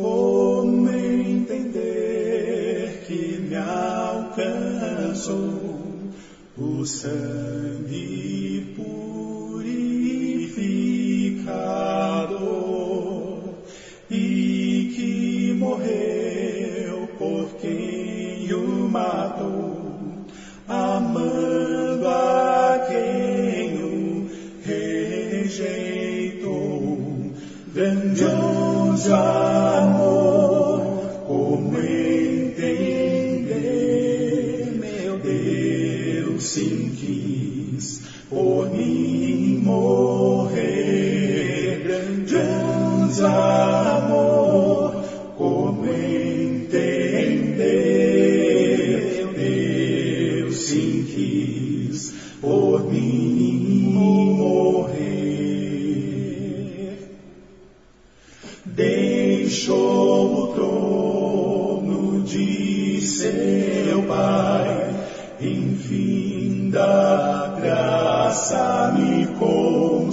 Como entender que me alcançou o sangue purificador e que morreu por quem o matou, amando a quem o rejeitou. Grandioso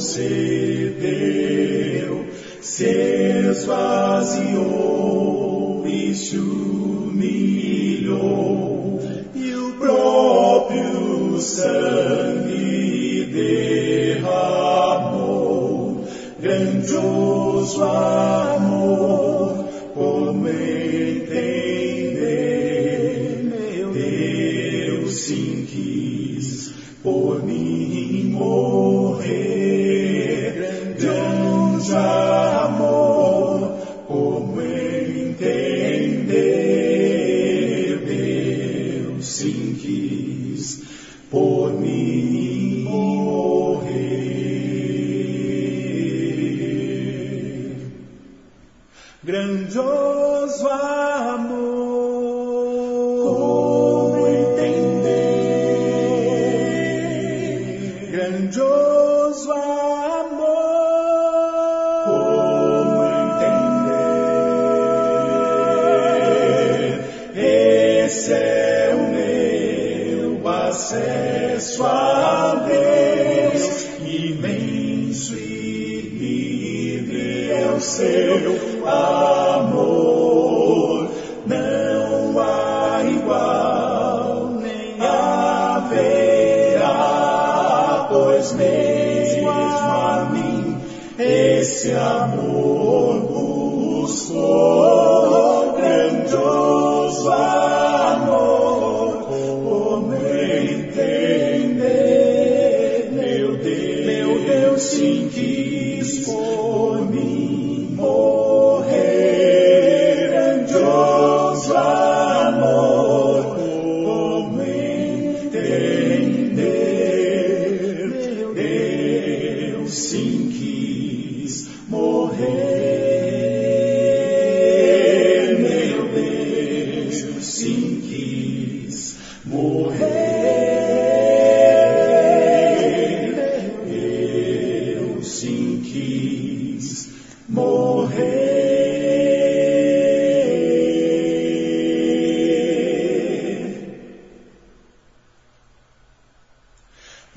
concedeu, se esvaziou e se humilhou, e o próprio sangue acesso a Deus, imenso e livre é o seu amor. Não há igual, nem haverá, pois mesmo a mim esse amor buscou.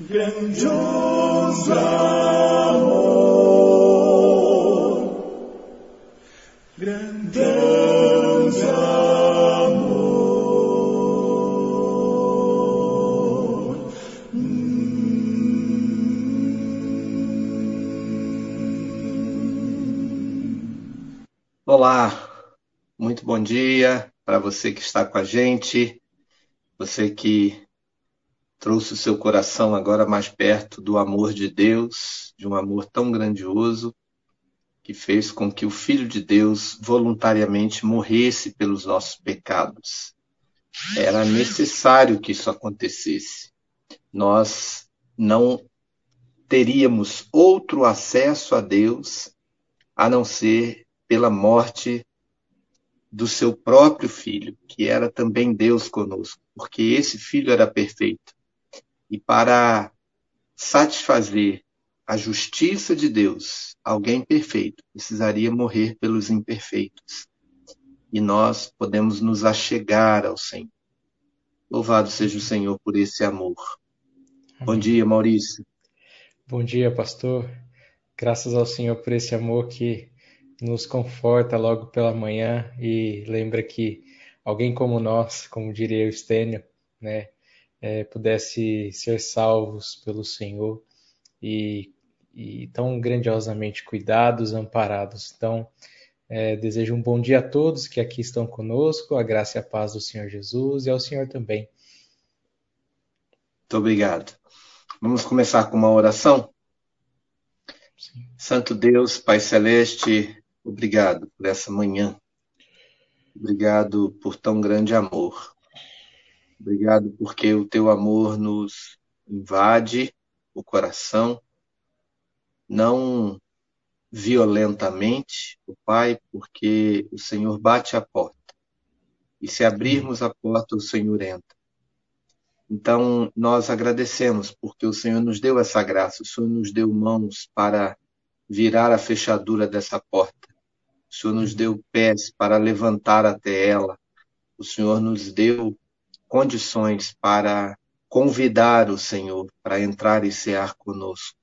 Grandioso amor, grandioso amor. Olá, muito bom dia para você que está com a gente, você que trouxe o seu coração agora mais perto do amor de Deus, de um amor tão grandioso, que fez com que o Filho de Deus voluntariamente morresse pelos nossos pecados. Era necessário que isso acontecesse. Nós não teríamos outro acesso a Deus a não ser pela morte do seu próprio filho, que era também Deus conosco, porque esse filho era perfeito. E para satisfazer a justiça de Deus, alguém perfeito precisaria morrer pelos imperfeitos. E nós podemos nos achegar ao Senhor. Louvado seja o Senhor por esse amor. Bom dia, Maurício. Bom dia, pastor. Graças ao Senhor por esse amor que nos conforta logo pela manhã e lembra que alguém como nós, como diria o Stênio, né, é, pudesse ser salvos pelo Senhor e, e tão grandiosamente cuidados, amparados. Então, é, desejo um bom dia a todos que aqui estão conosco, a graça e a paz do Senhor Jesus e ao Senhor também. Muito obrigado. Vamos começar com uma oração? Sim. Santo Deus, Pai Celeste, obrigado por essa manhã. Obrigado por tão grande amor. Obrigado porque o teu amor nos invade o coração, não violentamente, o Pai, porque o Senhor bate a porta. E se abrirmos a porta, o Senhor entra. Então, nós agradecemos porque o Senhor nos deu essa graça, o Senhor nos deu mãos para virar a fechadura dessa porta. O Senhor nos deu pés para levantar até ela. O Senhor nos deu condições para convidar o Senhor para entrar e cear conosco.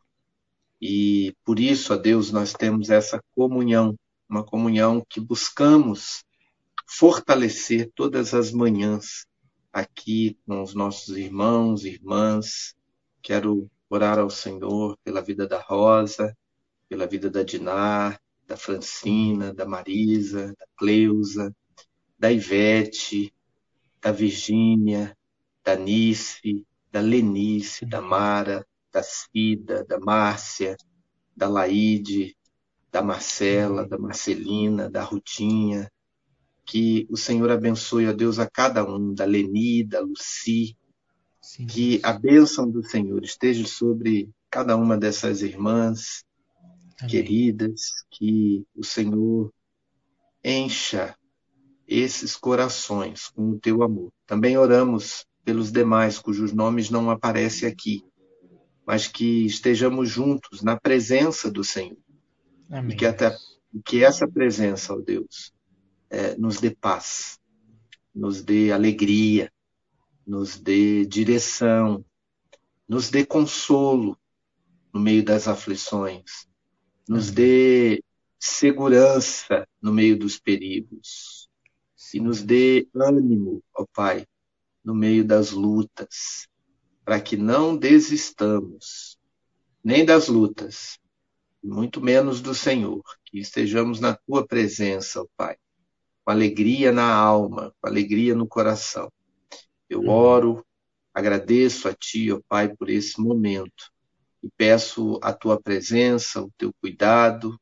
E por isso, a Deus, nós temos essa comunhão, uma comunhão que buscamos fortalecer todas as manhãs aqui com os nossos irmãos e irmãs. Quero orar ao Senhor pela vida da Rosa, pela vida da Dinar, da Francina, da Marisa, da Cleusa, da Ivete, da Virgínia, da Nice, da Lenice, da Mara, da Cida, da Márcia, da Laide, da Marcela, da Marcelina, da Rutinha. Que o Senhor abençoe, a Deus, a cada um, da Leni, da Luci. Sim. Que a bênção do Senhor esteja sobre cada uma dessas irmãs Amém. queridas. Que o Senhor encha esses corações com o teu amor. Também oramos pelos demais cujos nomes não aparecem aqui, mas que estejamos juntos na presença do Senhor. Amém. E que, até, que essa presença, ó Deus, é, nos dê paz, nos dê alegria, nos dê direção, nos dê consolo no meio das aflições, nos dê segurança no meio dos perigos, e nos dê ânimo, ó Pai, no meio das lutas, para que não desistamos nem das lutas, muito menos do Senhor, que estejamos na tua presença, ó Pai, com alegria na alma, com alegria no coração. Eu uhum. oro, agradeço a ti, ó Pai, por esse momento e peço a tua presença, o teu cuidado,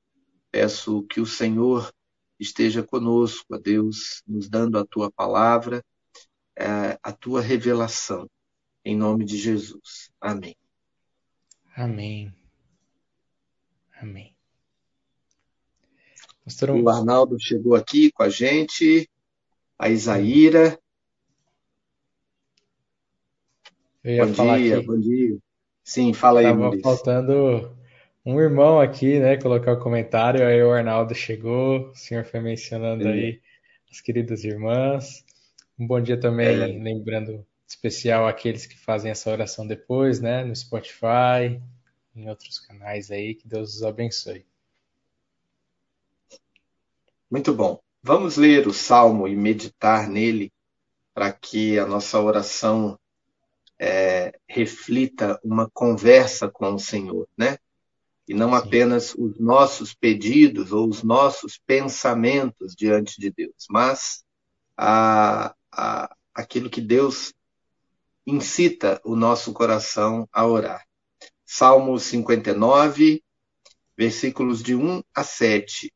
peço que o Senhor esteja conosco, ó Deus, nos dando a tua palavra, eh, a tua revelação em nome de Jesus. Amém. Amém. Amém. Pastor... O Arnaldo chegou aqui com a gente, a Isaíra. bom dia, aqui. bom dia. Sim, fala aí, Tava faltando um irmão aqui, né, colocar o comentário, aí o Arnaldo chegou, o senhor foi mencionando Sim. aí as queridas irmãs. Um bom dia também, é. lembrando especial àqueles que fazem essa oração depois, né? No Spotify, em outros canais aí. Que Deus os abençoe. Muito bom. Vamos ler o Salmo e meditar nele para que a nossa oração é, reflita uma conversa com o Senhor, né? E não apenas os nossos pedidos ou os nossos pensamentos diante de Deus, mas a, a, aquilo que Deus incita o nosso coração a orar. Salmo 59, versículos de 1 a 7.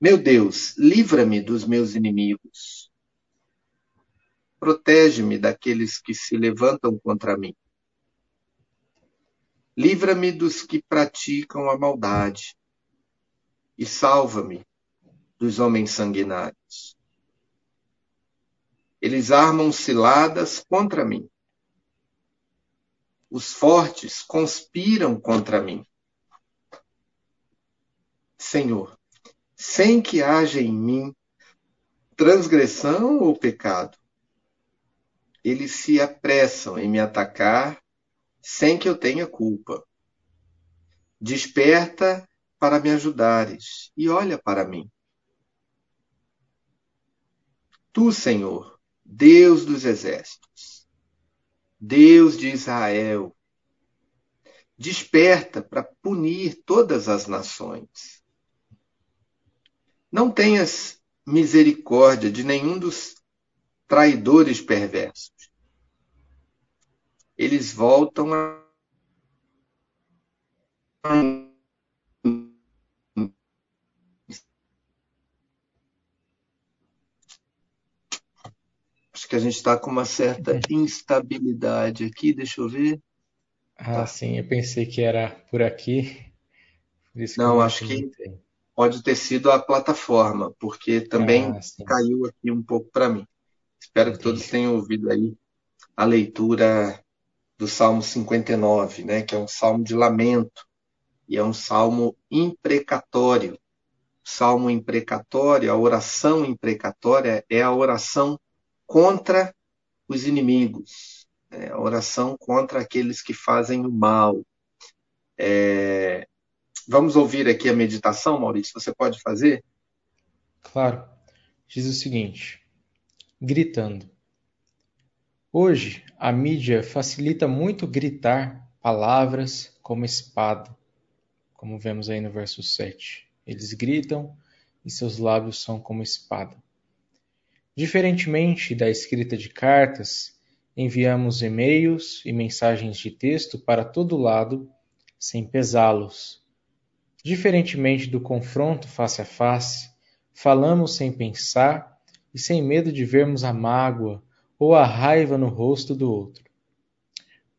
Meu Deus, livra-me dos meus inimigos. Protege-me daqueles que se levantam contra mim. Livra-me dos que praticam a maldade e salva-me dos homens sanguinários. Eles armam ciladas contra mim. Os fortes conspiram contra mim. Senhor, sem que haja em mim transgressão ou pecado, eles se apressam em me atacar sem que eu tenha culpa. Desperta para me ajudares e olha para mim. Tu, Senhor, Deus dos exércitos, Deus de Israel, desperta para punir todas as nações. Não tenhas misericórdia de nenhum dos traidores perversos. Eles voltam a Acho que a gente está com uma certa instabilidade aqui, deixa eu ver. Ah, tá. sim, eu pensei que era por aqui. Por não, acho que pode ter sido a plataforma, porque também ah, caiu aqui um pouco para mim. Espero que todos tenham ouvido aí a leitura do Salmo 59, né, que é um salmo de lamento e é um salmo imprecatório. Salmo imprecatório, a oração imprecatória é a oração contra os inimigos, é a oração contra aqueles que fazem o mal. É... Vamos ouvir aqui a meditação, Maurício? Você pode fazer? Claro. Diz o seguinte: gritando. Hoje, a mídia facilita muito gritar palavras como espada, como vemos aí no verso 7. Eles gritam e seus lábios são como espada. Diferentemente da escrita de cartas, enviamos e-mails e mensagens de texto para todo lado sem pesá-los. Diferentemente do confronto face a face, falamos sem pensar e sem medo de vermos a mágoa ou a raiva no rosto do outro.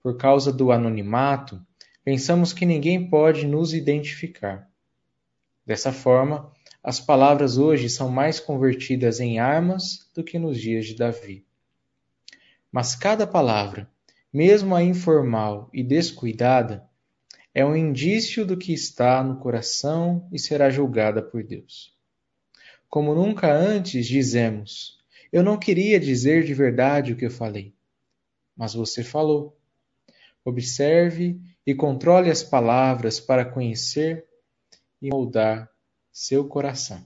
Por causa do anonimato, pensamos que ninguém pode nos identificar. Dessa forma, as palavras hoje são mais convertidas em armas do que nos dias de Davi. Mas cada palavra, mesmo a informal e descuidada, é um indício do que está no coração e será julgada por Deus. Como nunca antes dizemos, eu não queria dizer de verdade o que eu falei, mas você falou. Observe e controle as palavras para conhecer e moldar seu coração.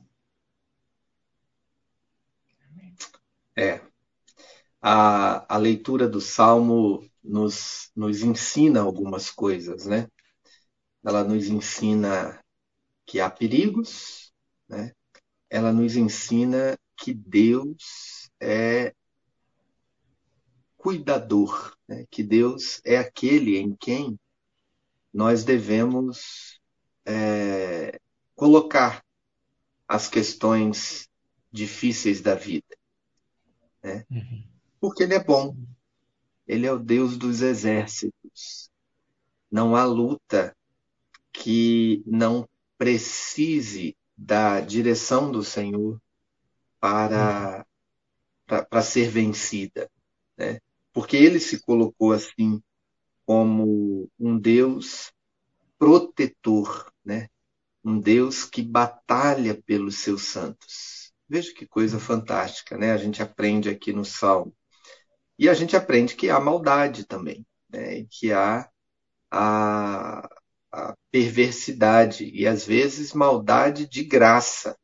É. A, a leitura do Salmo nos, nos ensina algumas coisas, né? Ela nos ensina que há perigos, né? Ela nos ensina que Deus é cuidador, né? que Deus é aquele em quem nós devemos é, colocar as questões difíceis da vida. Né? Uhum. Porque Ele é bom, Ele é o Deus dos exércitos. Não há luta que não precise da direção do Senhor para, para ser vencida. Né? Porque ele se colocou assim como um Deus protetor, né? um Deus que batalha pelos seus santos. Veja que coisa fantástica, né? A gente aprende aqui no Salmo. E a gente aprende que há maldade também, né? E que há a, a perversidade e às vezes maldade de graça.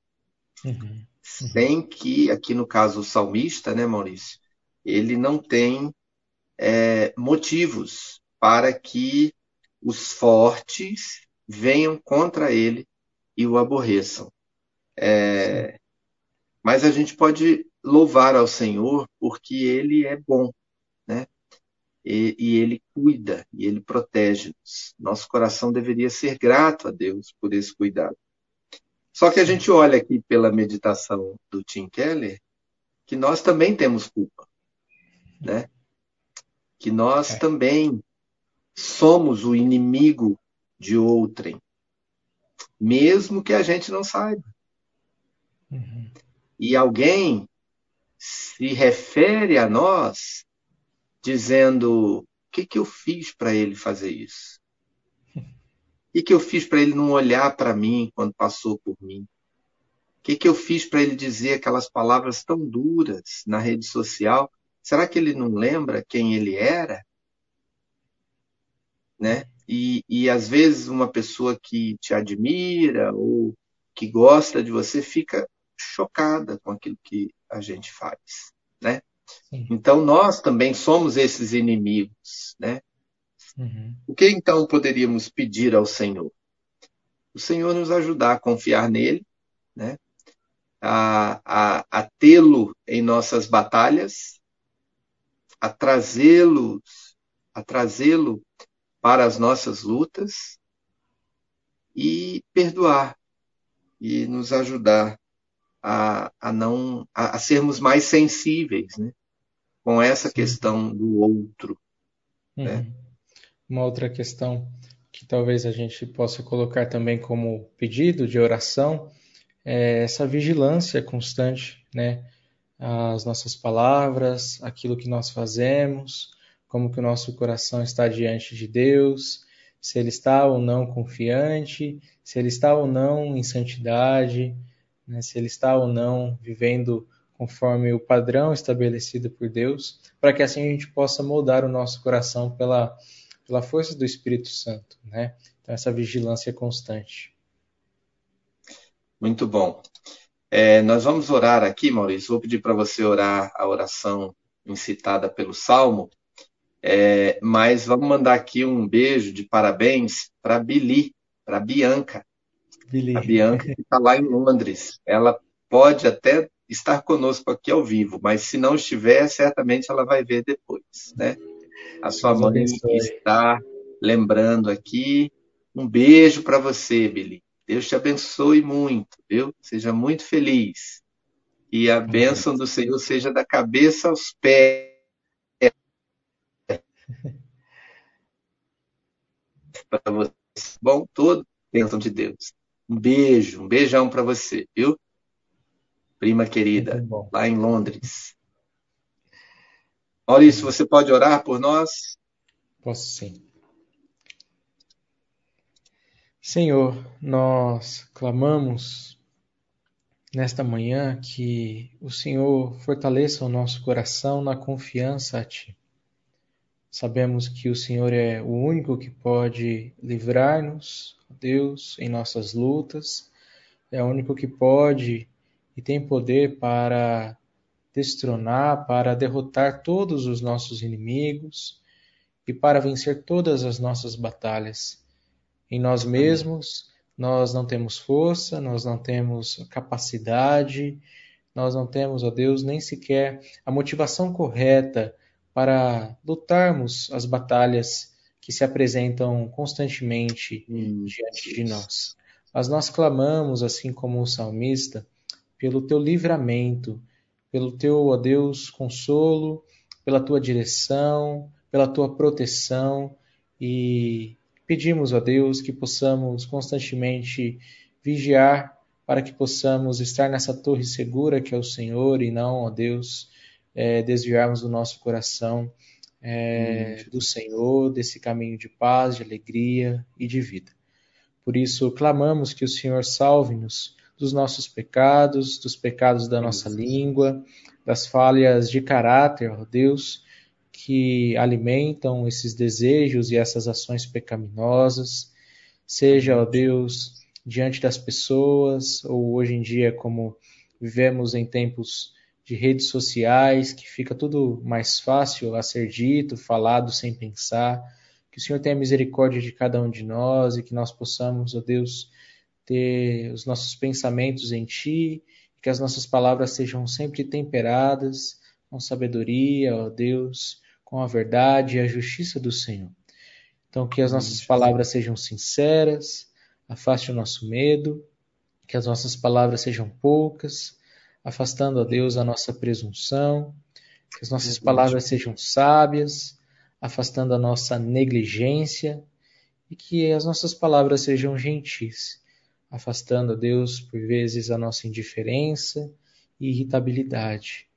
Uhum sem que, aqui no caso o salmista, né, Maurício, ele não tem é, motivos para que os fortes venham contra ele e o aborreçam. É, mas a gente pode louvar ao Senhor porque ele é bom, né? E, e ele cuida e ele protege-nos. Nosso coração deveria ser grato a Deus por esse cuidado. Só que a gente olha aqui pela meditação do Tim Keller que nós também temos culpa, né? Que nós é. também somos o inimigo de outrem, mesmo que a gente não saiba. Uhum. E alguém se refere a nós dizendo: o que, que eu fiz para ele fazer isso? O que, que eu fiz para ele não olhar para mim quando passou por mim? O que, que eu fiz para ele dizer aquelas palavras tão duras na rede social? Será que ele não lembra quem ele era? Né? e, e às vezes uma pessoa que te admira ou que gosta de você fica chocada com aquilo que a gente faz, né? Sim. Então nós também somos esses inimigos, né? Uhum. O que então poderíamos pedir ao Senhor? O Senhor nos ajudar a confiar nele, né? A, a, a tê-lo em nossas batalhas, a trazê-lo, a trazê-lo para as nossas lutas e perdoar e nos ajudar a, a não a, a sermos mais sensíveis, né? Com essa Sim. questão do outro. Uhum. Né? Uma outra questão que talvez a gente possa colocar também como pedido de oração é essa vigilância constante, né? As nossas palavras, aquilo que nós fazemos, como que o nosso coração está diante de Deus, se ele está ou não confiante, se ele está ou não em santidade, né? se ele está ou não vivendo conforme o padrão estabelecido por Deus, para que assim a gente possa moldar o nosso coração pela pela força do Espírito Santo, né? Então, essa vigilância constante. Muito bom. É, nós vamos orar aqui, Maurício. Vou pedir para você orar a oração incitada pelo Salmo, é, mas vamos mandar aqui um beijo de parabéns para Billy, para Bianca. Billy. A Bianca que está lá em Londres. Ela pode até estar conosco aqui ao vivo, mas se não estiver, certamente ela vai ver depois, né? A sua Deus mãe abençoe. está lembrando aqui. Um beijo para você, Billy. Deus te abençoe muito, viu? Seja muito feliz. E a bênção do Senhor seja da cabeça aos pés. para você. Bom, todo bênção de Deus. Um beijo, um beijão para você, viu? Prima querida, lá em Londres. Maurício, você pode orar por nós? Posso sim. Senhor, nós clamamos nesta manhã que o Senhor fortaleça o nosso coração na confiança a Ti. Sabemos que o Senhor é o único que pode livrar-nos, Deus, em nossas lutas, é o único que pode e tem poder para destronar, para derrotar todos os nossos inimigos e para vencer todas as nossas batalhas. Em nós mesmos, nós não temos força, nós não temos capacidade, nós não temos, ó Deus, nem sequer a motivação correta para lutarmos as batalhas que se apresentam constantemente hum. diante de nós. Mas nós clamamos, assim como o salmista, pelo teu livramento, pelo teu, ó Deus, consolo, pela tua direção, pela tua proteção e pedimos, ó Deus, que possamos constantemente vigiar para que possamos estar nessa torre segura que é o Senhor e não, ó Deus, é, desviarmos o nosso coração é, do Senhor, desse caminho de paz, de alegria e de vida. Por isso, clamamos que o Senhor salve-nos dos nossos pecados, dos pecados da nossa língua, das falhas de caráter, ó Deus, que alimentam esses desejos e essas ações pecaminosas. Seja, ó Deus, diante das pessoas, ou hoje em dia, como vivemos em tempos de redes sociais, que fica tudo mais fácil a ser dito, falado sem pensar. Que o Senhor tenha misericórdia de cada um de nós e que nós possamos, ó Deus, ter os nossos pensamentos em Ti, que as nossas palavras sejam sempre temperadas com sabedoria, ó Deus, com a verdade e a justiça do Senhor. Então, que as nossas palavras sejam sinceras, afaste o nosso medo, que as nossas palavras sejam poucas, afastando a Deus a nossa presunção, que as nossas palavras sejam sábias, afastando a nossa negligência, e que as nossas palavras sejam gentis, afastando a Deus por vezes a nossa indiferença e irritabilidade.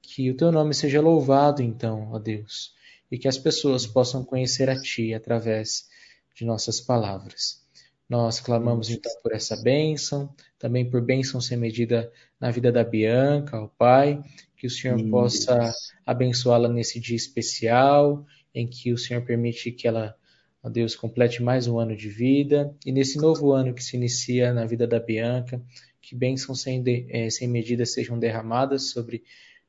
Que o teu nome seja louvado, então, ó Deus, e que as pessoas possam conhecer a Ti através de nossas palavras. Nós clamamos então por essa bênção, também por bênção sem medida na vida da Bianca, ó Pai, que o Senhor Sim. possa abençoá-la nesse dia especial, em que o Senhor permite que ela ó Deus, complete mais um ano de vida e nesse novo ano que se inicia na vida da Bianca, que bênçãos sem, de, é, sem medida sejam derramadas sobre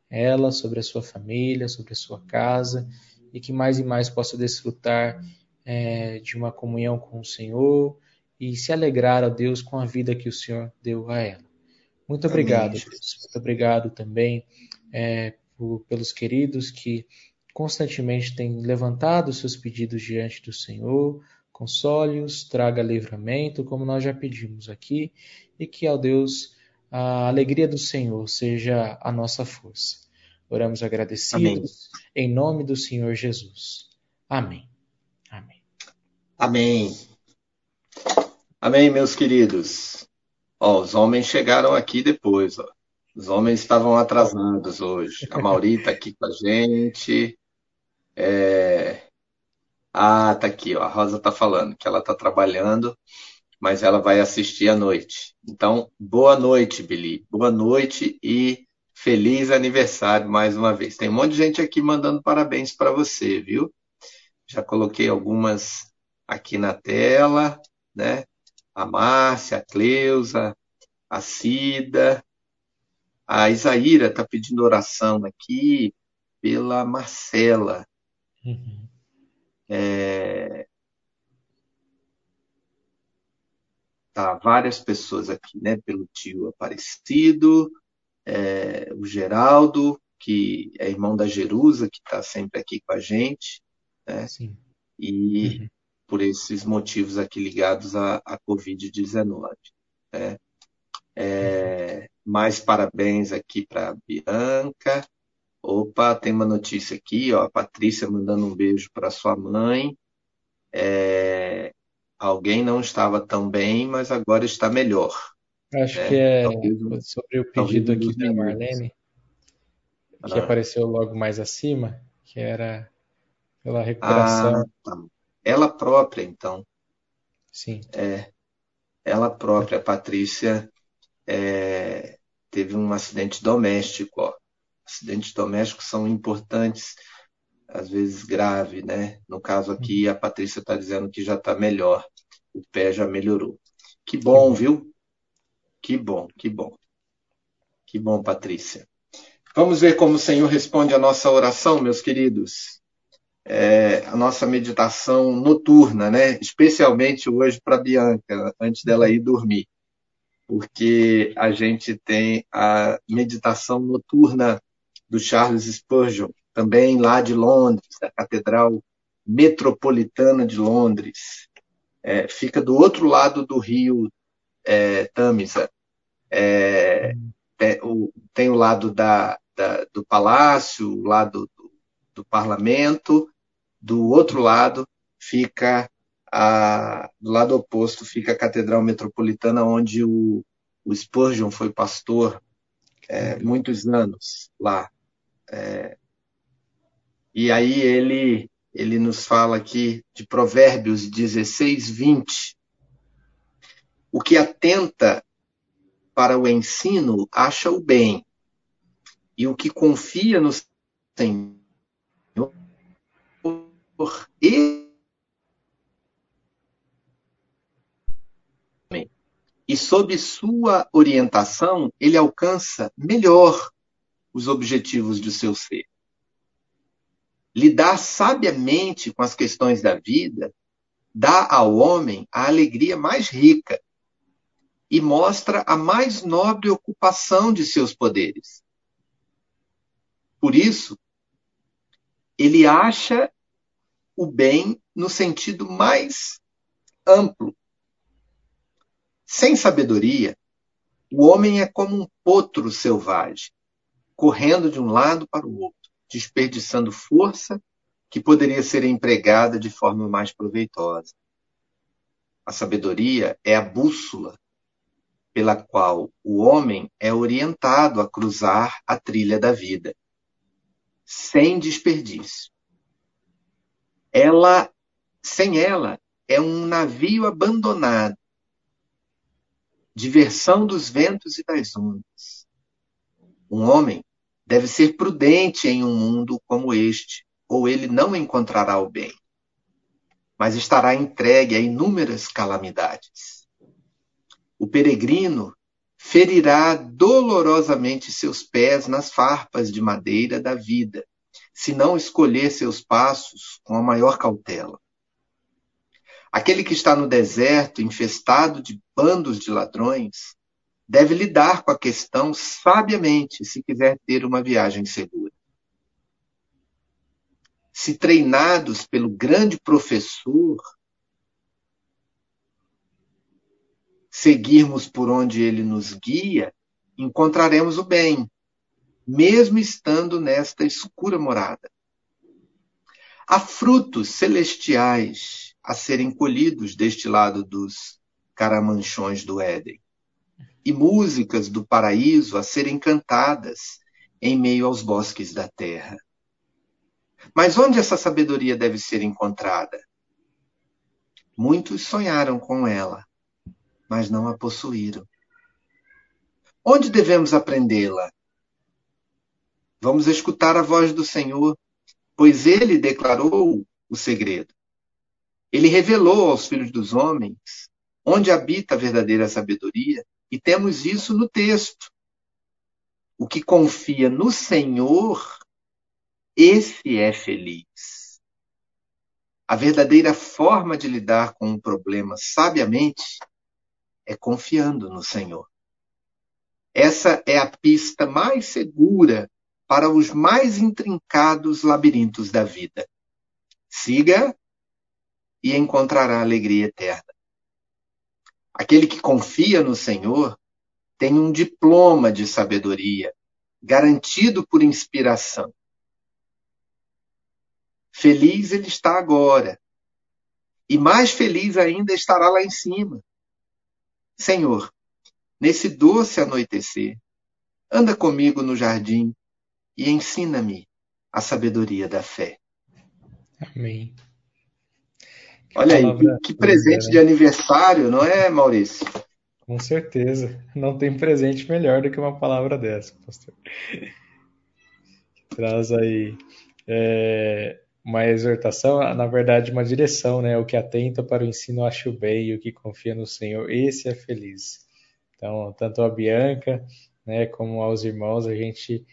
ela, sobre a sua família, sobre a sua casa e que mais e mais possa desfrutar é, de uma comunhão com o Senhor e se alegrar, ó Deus, com a vida que o Senhor deu a ela. Muito obrigado, Amém. Deus. Muito obrigado também é, por, pelos queridos que constantemente têm levantado seus pedidos diante do Senhor. Console-os, traga livramento, como nós já pedimos aqui, e que, ó Deus, a alegria do Senhor seja a nossa força. Oramos agradecidos Amém. em nome do Senhor Jesus. Amém. Amém. Amém. Amém, meus queridos. Ó, os homens chegaram aqui depois. Ó. Os homens estavam atrasados hoje. A Mauri está aqui com a gente. É... Ah, tá aqui, ó. A Rosa está falando que ela está trabalhando, mas ela vai assistir à noite. Então, boa noite, Billy. Boa noite e feliz aniversário mais uma vez. Tem um monte de gente aqui mandando parabéns para você, viu? Já coloquei algumas aqui na tela, né? A Márcia, a Cleusa, a Cida, a Isaíra está pedindo oração aqui pela Marcela. Uhum. É... Tá, várias pessoas aqui, né? Pelo tio Aparecido, é... o Geraldo, que é irmão da Jerusa, que está sempre aqui com a gente, né? Sim. E uhum. por esses motivos aqui ligados à, à Covid-19. Né? É, mais parabéns aqui para Bianca. Opa, tem uma notícia aqui, ó, a Patrícia mandando um beijo para sua mãe. É, alguém não estava tão bem, mas agora está melhor. Acho é, que é talvez, sobre o pedido aqui da Marlene, que ah. apareceu logo mais acima, que era pela recuperação. Ah, tá. Ela própria, então. Sim. É, ela própria, a Patrícia, é, teve um acidente doméstico. Ó. Acidentes domésticos são importantes, às vezes grave, né? No caso aqui, a Patrícia está dizendo que já está melhor, o pé já melhorou. Que bom, viu? Que bom, que bom. Que bom, Patrícia. Vamos ver como o Senhor responde a nossa oração, meus queridos. É, a nossa meditação noturna, né? Especialmente hoje para Bianca, antes dela ir dormir porque a gente tem a meditação noturna do Charles Spurgeon, também lá de Londres, da Catedral Metropolitana de Londres. É, fica do outro lado do rio é, Tamisa. É, o, tem o lado da, da, do palácio, o lado do, do parlamento, do outro lado fica a, do lado oposto fica a Catedral Metropolitana, onde o, o Spurgeon foi pastor é, muitos anos lá. É, e aí ele, ele nos fala aqui de Provérbios 16, 20. O que atenta para o ensino acha o bem, e o que confia no Senhor, e sob sua orientação, ele alcança melhor os objetivos do seu ser. Lidar sabiamente com as questões da vida dá ao homem a alegria mais rica e mostra a mais nobre ocupação de seus poderes. Por isso, ele acha o bem no sentido mais amplo sem sabedoria, o homem é como um potro selvagem, correndo de um lado para o outro, desperdiçando força que poderia ser empregada de forma mais proveitosa. A sabedoria é a bússola pela qual o homem é orientado a cruzar a trilha da vida, sem desperdício. Ela, sem ela, é um navio abandonado diversão dos ventos e das ondas. Um homem deve ser prudente em um mundo como este, ou ele não encontrará o bem. mas estará entregue a inúmeras calamidades. O peregrino ferirá dolorosamente seus pés nas farpas de madeira da vida, se não escolher seus passos com a maior cautela. Aquele que está no deserto, infestado de bandos de ladrões, deve lidar com a questão sabiamente se quiser ter uma viagem segura. Se treinados pelo grande professor, seguirmos por onde ele nos guia, encontraremos o bem, mesmo estando nesta escura morada. Há frutos celestiais a serem colhidos deste lado dos caramanchões do Éden, e músicas do paraíso a serem cantadas em meio aos bosques da terra. Mas onde essa sabedoria deve ser encontrada? Muitos sonharam com ela, mas não a possuíram. Onde devemos aprendê-la? Vamos escutar a voz do Senhor, pois ele declarou o segredo. Ele revelou aos filhos dos homens onde habita a verdadeira sabedoria, e temos isso no texto. O que confia no Senhor, esse é feliz. A verdadeira forma de lidar com um problema sabiamente é confiando no Senhor. Essa é a pista mais segura para os mais intrincados labirintos da vida. Siga e encontrará alegria eterna. Aquele que confia no Senhor tem um diploma de sabedoria, garantido por inspiração. Feliz ele está agora, e mais feliz ainda estará lá em cima. Senhor, nesse doce anoitecer, anda comigo no jardim e ensina-me a sabedoria da fé. Amém. Olha aí, que, que presente né? de aniversário, não é, Maurício? Com certeza. Não tem presente melhor do que uma palavra dessa, pastor. Traz aí é, uma exortação, na verdade, uma direção, né? O que atenta para o ensino acha o bem, e o que confia no Senhor, esse é feliz. Então, tanto a Bianca, né, como aos irmãos, a gente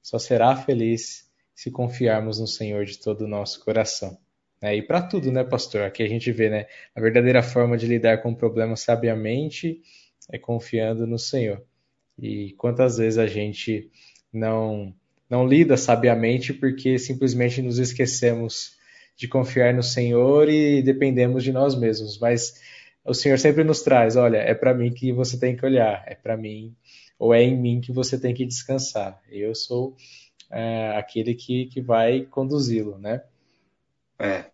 só será feliz se confiarmos no Senhor de todo o nosso coração. Né? E para tudo, né, pastor? Aqui a gente vê, né, a verdadeira forma de lidar com o problema sabiamente é confiando no Senhor. E quantas vezes a gente não não lida sabiamente porque simplesmente nos esquecemos de confiar no Senhor e dependemos de nós mesmos. Mas o Senhor sempre nos traz, olha, é para mim que você tem que olhar, é para mim ou é em mim que você tem que descansar. Eu sou é, aquele que, que vai conduzi-lo, né? É,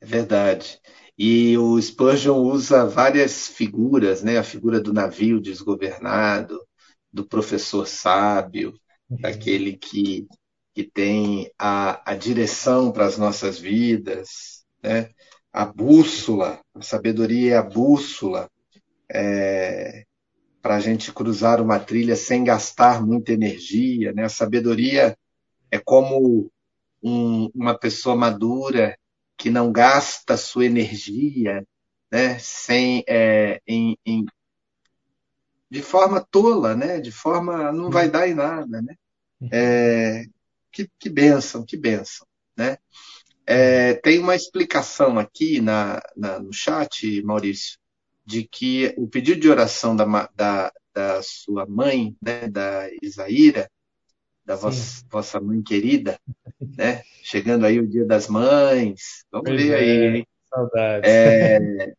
é verdade. E o Spurgeon usa várias figuras, né? A figura do navio desgovernado, do professor sábio, uhum. daquele que, que tem a, a direção para as nossas vidas, né? A bússola, a sabedoria é a bússola. É, para a gente cruzar uma trilha sem gastar muita energia. Né? A sabedoria é como um, uma pessoa madura que não gasta sua energia né? sem, é, em, em, de forma tola, né? de forma não vai dar em nada. Né? É, que, que benção, que benção. Né? É, tem uma explicação aqui na, na, no chat, Maurício, de que o pedido de oração da, da, da sua mãe, né, da Isaíra, da vossa, vossa, mãe querida, né? Chegando aí o dia das mães. Vamos pois ver é, aí, hein? Saudades. É,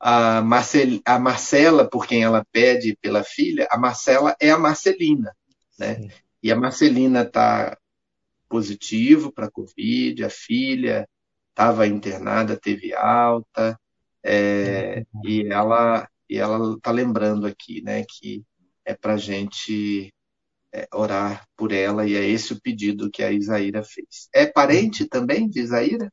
a, Marcel, a Marcela, por quem ela pede pela filha, a Marcela é a Marcelina, né? Sim. E a Marcelina está positivo para a Covid, a filha estava internada, teve alta, é, e ela e ela está lembrando aqui, né, que é para gente é, orar por ela e é esse o pedido que a Isaíra fez. É parente também de Isaíra?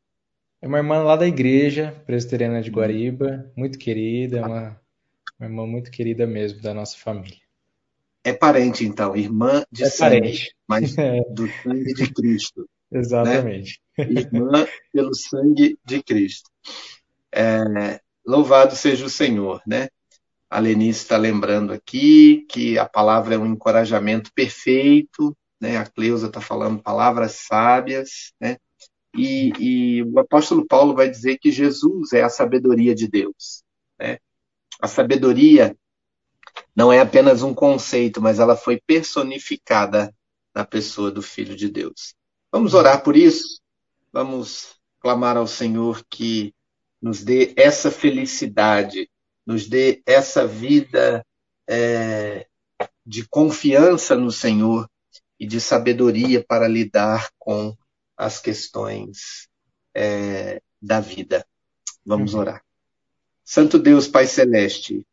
É uma irmã lá da igreja presbiteriana de Guariba, muito querida, uma, uma irmã muito querida mesmo da nossa família. É parente então, irmã de é sangue, parente. mas é. do sangue de Cristo. Exatamente. Né? Irmã pelo sangue de Cristo. É, louvado seja o Senhor, né? A Lenice está lembrando aqui que a palavra é um encorajamento perfeito, né? A Cleusa está falando palavras sábias, né? E, e, o apóstolo Paulo vai dizer que Jesus é a sabedoria de Deus. Né? A sabedoria não é apenas um conceito, mas ela foi personificada na pessoa do Filho de Deus. Vamos orar por isso? Vamos clamar ao Senhor que nos dê essa felicidade, nos dê essa vida é, de confiança no Senhor e de sabedoria para lidar com as questões é, da vida. Vamos uhum. orar. Santo Deus, Pai Celeste,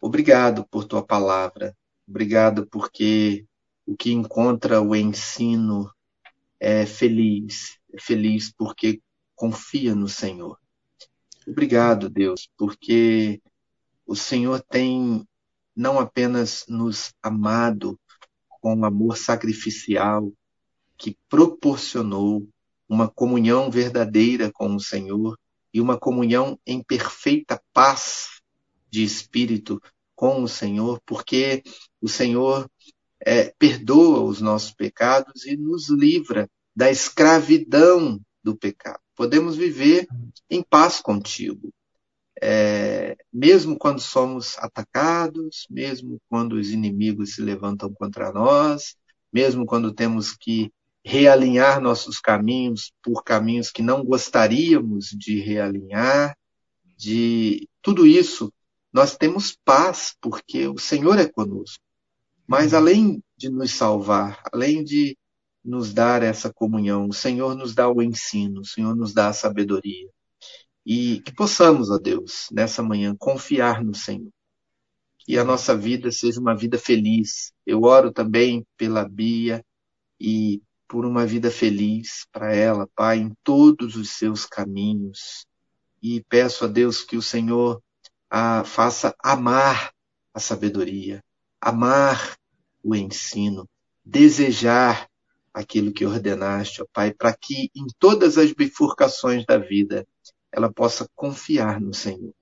obrigado por tua palavra. Obrigado porque o que encontra o ensino é feliz. É feliz porque confia no Senhor. Obrigado, Deus, porque o Senhor tem não apenas nos amado com amor sacrificial, que proporcionou uma comunhão verdadeira com o Senhor e uma comunhão em perfeita paz de espírito com o Senhor, porque o Senhor é, perdoa os nossos pecados e nos livra da escravidão do pecado. Podemos viver em paz contigo. É, mesmo quando somos atacados, mesmo quando os inimigos se levantam contra nós, mesmo quando temos que realinhar nossos caminhos por caminhos que não gostaríamos de realinhar, de tudo isso, nós temos paz porque o Senhor é conosco. Mas uhum. além de nos salvar, além de nos dar essa comunhão, o Senhor nos dá o ensino, o Senhor nos dá a sabedoria. E que possamos, ó Deus, nessa manhã, confiar no Senhor. Que a nossa vida seja uma vida feliz. Eu oro também pela Bia e por uma vida feliz para ela, Pai, em todos os seus caminhos. E peço a Deus que o Senhor a faça amar a sabedoria, amar o ensino, desejar aquilo que ordenaste, ó Pai, para que em todas as bifurcações da vida ela possa confiar no Senhor.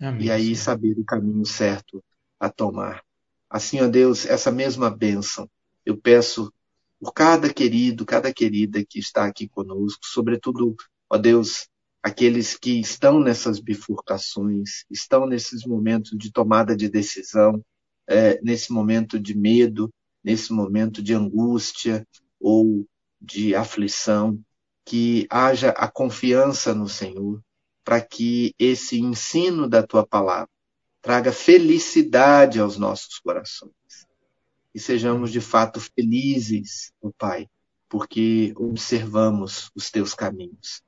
Amém, e aí saber o caminho certo a tomar. Assim, ó Deus, essa mesma bênção eu peço por cada querido, cada querida que está aqui conosco, sobretudo, ó Deus, aqueles que estão nessas bifurcações, estão nesses momentos de tomada de decisão, é, nesse momento de medo, nesse momento de angústia ou de aflição, que haja a confiança no Senhor, para que esse ensino da tua palavra traga felicidade aos nossos corações e sejamos de fato felizes, ó Pai, porque observamos os teus caminhos.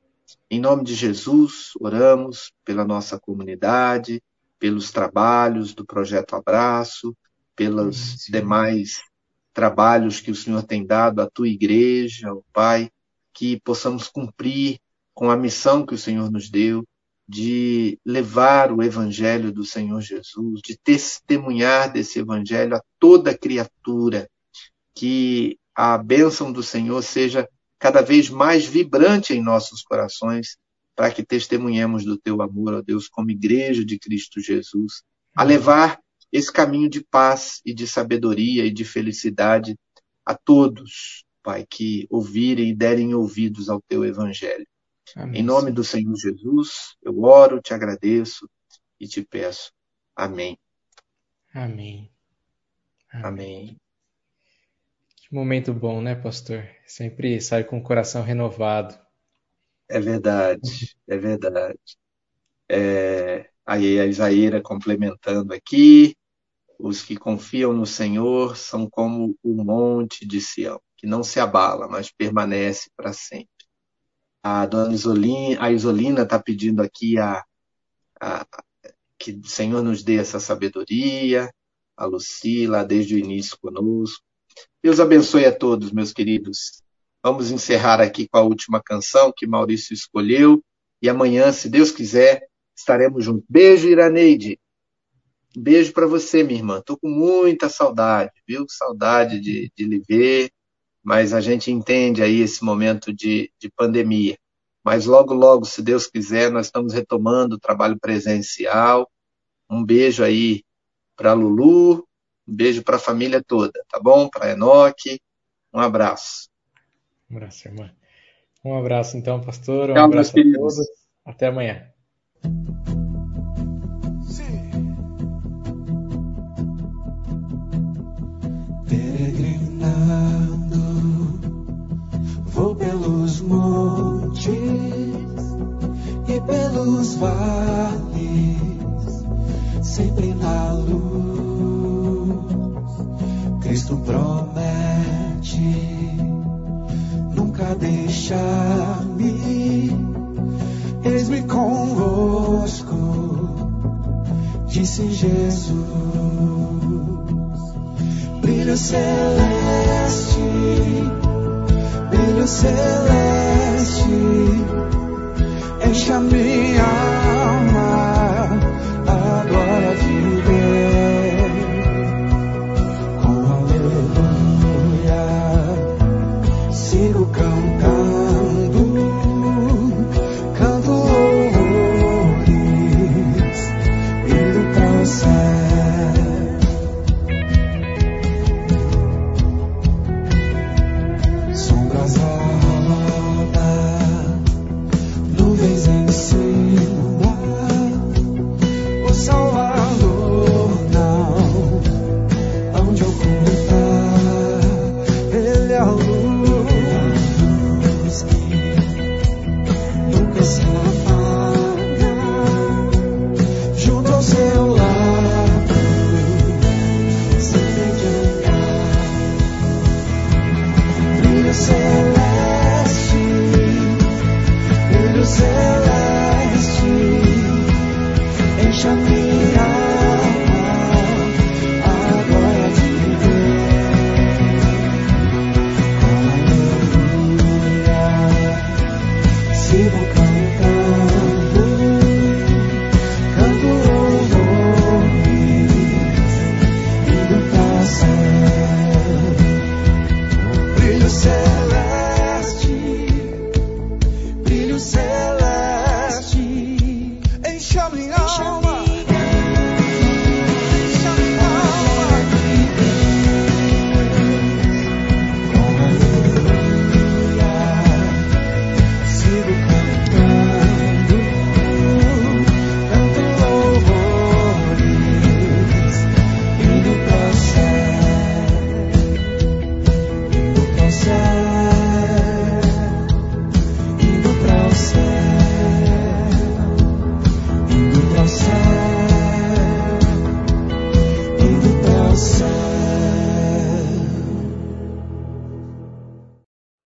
Em nome de Jesus, oramos pela nossa comunidade, pelos trabalhos do Projeto Abraço, pelos Sim. demais trabalhos que o Senhor tem dado à tua igreja, ó Pai, que possamos cumprir com a missão que o Senhor nos deu de levar o evangelho do Senhor Jesus, de testemunhar desse evangelho a toda criatura, que a bênção do Senhor seja cada vez mais vibrante em nossos corações, para que testemunhemos do teu amor, ó Deus, como igreja de Cristo Jesus, a levar esse caminho de paz e de sabedoria e de felicidade a todos, Pai, que ouvirem e derem ouvidos ao teu evangelho. Amém. Em nome do Senhor Jesus, eu oro, te agradeço e te peço. Amém. Amém. Amém. Amém. Que momento bom, né, pastor? Sempre sai com o coração renovado. É verdade, é verdade. É, aí a Isaíra complementando aqui, os que confiam no Senhor são como o monte de Sião, que não se abala, mas permanece para sempre. A dona Isolina, a Isolina está pedindo aqui a, a, que o Senhor nos dê essa sabedoria, a Lucila, desde o início conosco. Deus abençoe a todos, meus queridos. Vamos encerrar aqui com a última canção que Maurício escolheu. E amanhã, se Deus quiser, estaremos juntos. Beijo, Iraneide. Beijo para você, minha irmã. Tô com muita saudade, viu? Saudade de, de lhe ver. Mas a gente entende aí esse momento de, de pandemia. Mas logo, logo, se Deus quiser, nós estamos retomando o trabalho presencial. Um beijo aí para Lulu, um beijo para a família toda, tá bom? Para Enoque, um abraço. Um abraço, irmã. Um abraço então, pastor. Um Tchau, abraço a todos. Até amanhã. Pelos vales, sempre na luz. Cristo promete nunca deixar-me. Eis-me convosco, disse Jesus. Brilho celeste brilho celeste enche a minha 想你。